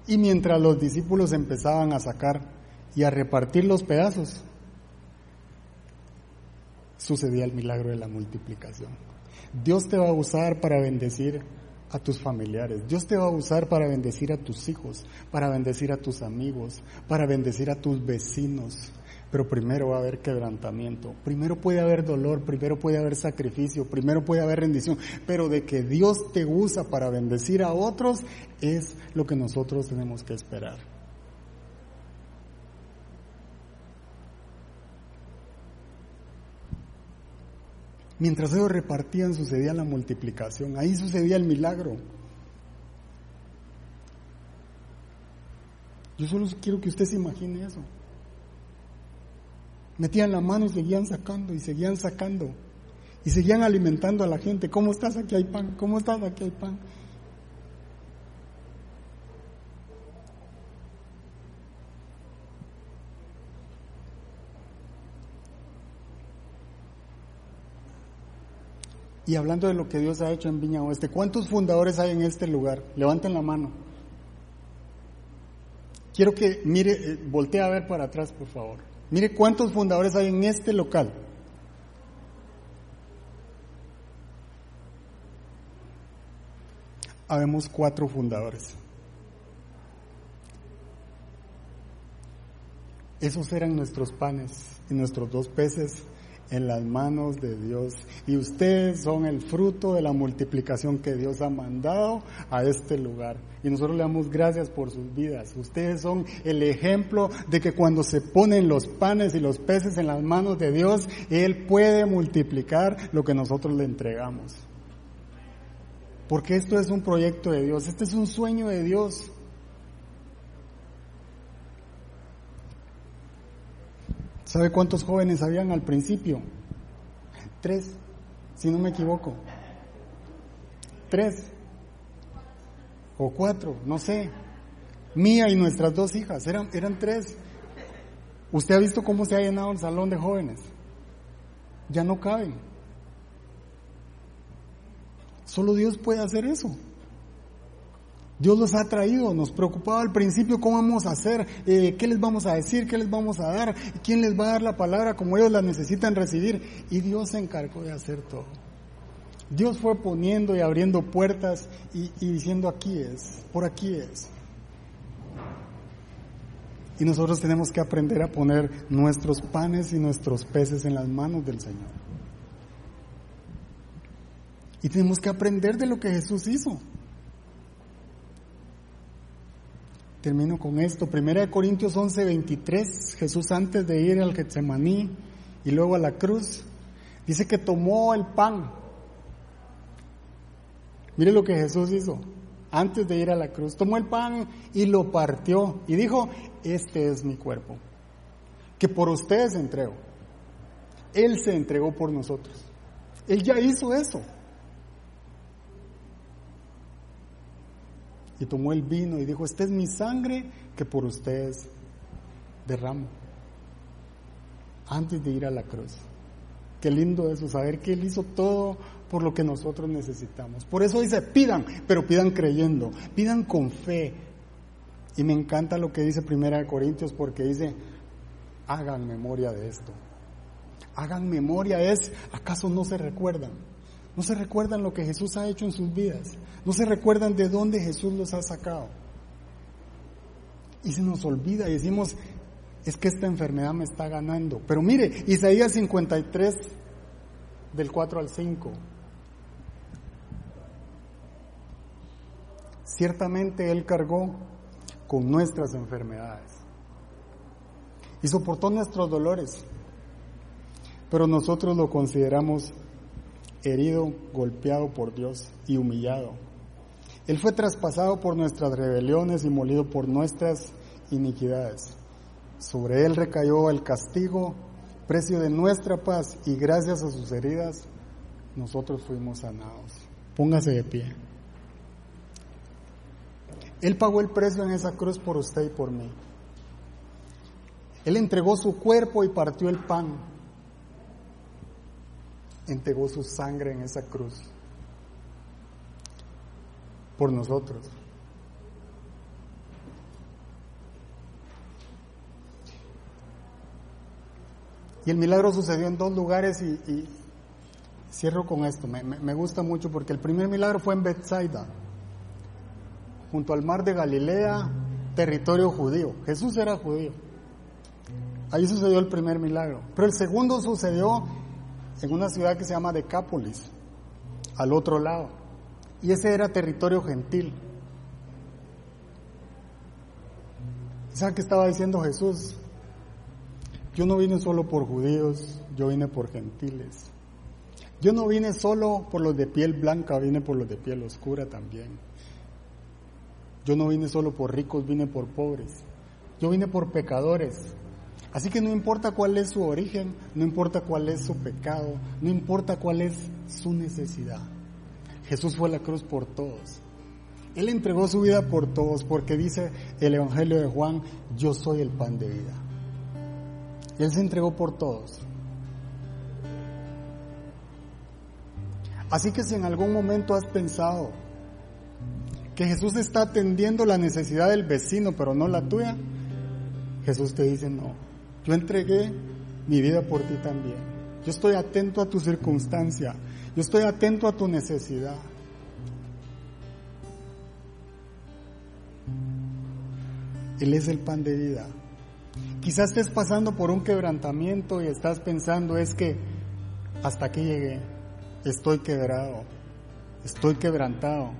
Y mientras los discípulos empezaban a sacar y a repartir los pedazos, sucedía el milagro de la multiplicación. Dios te va a usar para bendecir a tus familiares. Dios te va a usar para bendecir a tus hijos, para bendecir a tus amigos, para bendecir a tus vecinos. Pero primero va a haber quebrantamiento, primero puede haber dolor, primero puede haber sacrificio, primero puede haber rendición, pero de que Dios te usa para bendecir a otros es lo que nosotros tenemos que esperar. Mientras ellos repartían sucedía la multiplicación, ahí sucedía el milagro. Yo solo quiero que usted se imagine eso. Metían la mano y seguían sacando y seguían sacando y seguían alimentando a la gente. ¿Cómo estás? Aquí hay pan. ¿Cómo estás? Aquí hay pan. Y hablando de lo que Dios ha hecho en Viña Oeste, ¿cuántos fundadores hay en este lugar? Levanten la mano. Quiero que mire, eh, voltee a ver para atrás, por favor. Mire cuántos fundadores hay en este local. Habemos cuatro fundadores. Esos eran nuestros panes y nuestros dos peces en las manos de Dios. Y ustedes son el fruto de la multiplicación que Dios ha mandado a este lugar. Y nosotros le damos gracias por sus vidas. Ustedes son el ejemplo de que cuando se ponen los panes y los peces en las manos de Dios, Él puede multiplicar lo que nosotros le entregamos. Porque esto es un proyecto de Dios, este es un sueño de Dios. ¿Sabe cuántos jóvenes habían al principio? Tres, si no me equivoco. Tres. O cuatro, no sé. Mía y nuestras dos hijas, eran, eran tres. ¿Usted ha visto cómo se ha llenado el salón de jóvenes? Ya no caben. Solo Dios puede hacer eso. Dios los ha traído, nos preocupaba al principio cómo vamos a hacer, eh, qué les vamos a decir, qué les vamos a dar, quién les va a dar la palabra como ellos la necesitan recibir. Y Dios se encargó de hacer todo. Dios fue poniendo y abriendo puertas y, y diciendo aquí es, por aquí es. Y nosotros tenemos que aprender a poner nuestros panes y nuestros peces en las manos del Señor. Y tenemos que aprender de lo que Jesús hizo. Termino con esto. Primera de Corintios 11, 23. Jesús antes de ir al Getsemaní y luego a la cruz, dice que tomó el pan. Mire lo que Jesús hizo antes de ir a la cruz. Tomó el pan y lo partió y dijo, este es mi cuerpo, que por ustedes entrego. Él se entregó por nosotros. Él ya hizo eso. Y tomó el vino y dijo, esta es mi sangre que por ustedes derramo. Antes de ir a la cruz. Qué lindo eso, saber que Él hizo todo por lo que nosotros necesitamos. Por eso dice, pidan, pero pidan creyendo, pidan con fe. Y me encanta lo que dice Primera de Corintios porque dice, hagan memoria de esto. Hagan memoria es, ¿acaso no se recuerdan? No se recuerdan lo que Jesús ha hecho en sus vidas. No se recuerdan de dónde Jesús los ha sacado. Y se nos olvida y decimos, es que esta enfermedad me está ganando. Pero mire, Isaías 53, del 4 al 5. Ciertamente Él cargó con nuestras enfermedades y soportó nuestros dolores, pero nosotros lo consideramos herido, golpeado por Dios y humillado. Él fue traspasado por nuestras rebeliones y molido por nuestras iniquidades. Sobre él recayó el castigo, precio de nuestra paz, y gracias a sus heridas nosotros fuimos sanados. Póngase de pie. Él pagó el precio en esa cruz por usted y por mí. Él entregó su cuerpo y partió el pan entregó su sangre en esa cruz por nosotros. Y el milagro sucedió en dos lugares y, cierro con esto. Me, me, gusta mucho porque el primer milagro fue en Bethsaida, junto al mar de Galilea, territorio judío. Jesús era judío. Ahí sucedió el primer milagro. Pero el segundo sucedió en una ciudad que se llama Decápolis, al otro lado. Y ese era territorio gentil. ¿Saben qué estaba diciendo Jesús? Yo no vine solo por judíos, yo vine por gentiles. Yo no vine solo por los de piel blanca, vine por los de piel oscura también. Yo no vine solo por ricos, vine por pobres. Yo vine por pecadores. Así que no importa cuál es su origen, no importa cuál es su pecado, no importa cuál es su necesidad. Jesús fue a la cruz por todos. Él entregó su vida por todos porque dice el Evangelio de Juan, yo soy el pan de vida. Él se entregó por todos. Así que si en algún momento has pensado que Jesús está atendiendo la necesidad del vecino pero no la tuya, Jesús te dice, no, yo entregué mi vida por ti también. Yo estoy atento a tu circunstancia, yo estoy atento a tu necesidad. Él es el pan de vida. Quizás estés pasando por un quebrantamiento y estás pensando es que hasta aquí llegué, estoy quebrado, estoy quebrantado.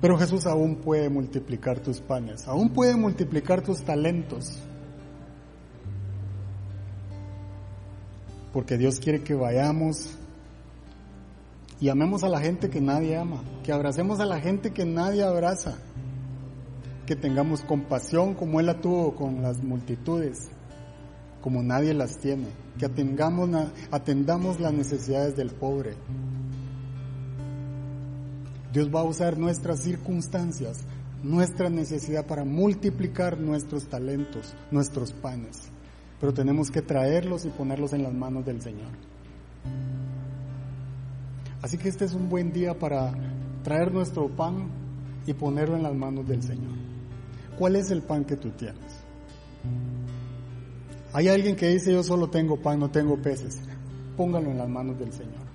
Pero Jesús aún puede multiplicar tus panes, aún puede multiplicar tus talentos. Porque Dios quiere que vayamos y amemos a la gente que nadie ama, que abracemos a la gente que nadie abraza, que tengamos compasión como Él la tuvo con las multitudes, como nadie las tiene, que atendamos, atendamos las necesidades del pobre. Dios va a usar nuestras circunstancias, nuestra necesidad para multiplicar nuestros talentos, nuestros panes. Pero tenemos que traerlos y ponerlos en las manos del Señor. Así que este es un buen día para traer nuestro pan y ponerlo en las manos del Señor. ¿Cuál es el pan que tú tienes? Hay alguien que dice yo solo tengo pan, no tengo peces. Póngalo en las manos del Señor.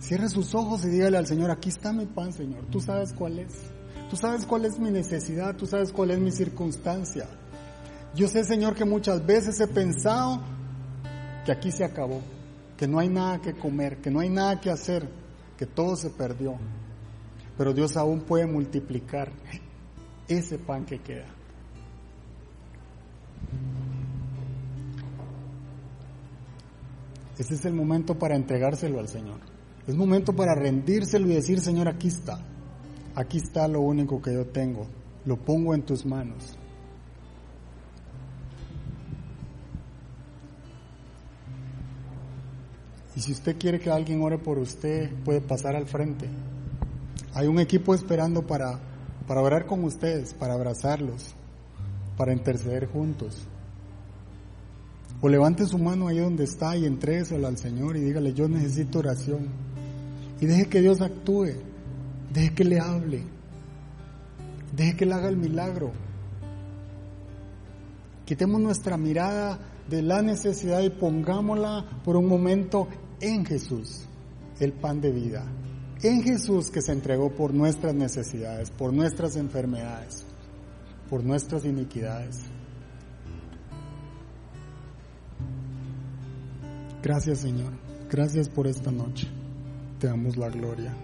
Cierre sus ojos y dígale al Señor, aquí está mi pan, Señor. Tú sabes cuál es. Tú sabes cuál es mi necesidad, tú sabes cuál es mi circunstancia. Yo sé, Señor, que muchas veces he pensado que aquí se acabó, que no hay nada que comer, que no hay nada que hacer, que todo se perdió. Pero Dios aún puede multiplicar ese pan que queda. Ese es el momento para entregárselo al Señor. Es momento para rendírselo y decir, Señor, aquí está. Aquí está lo único que yo tengo. Lo pongo en tus manos. Y si usted quiere que alguien ore por usted, puede pasar al frente. Hay un equipo esperando para, para orar con ustedes, para abrazarlos, para interceder juntos. O levante su mano ahí donde está y entréguesela al Señor y dígale, yo necesito oración y deje que Dios actúe, deje que le hable, deje que le haga el milagro. Quitemos nuestra mirada de la necesidad y pongámosla por un momento en Jesús, el pan de vida. En Jesús que se entregó por nuestras necesidades, por nuestras enfermedades, por nuestras iniquidades. Gracias Señor, gracias por esta noche te damos la gloria.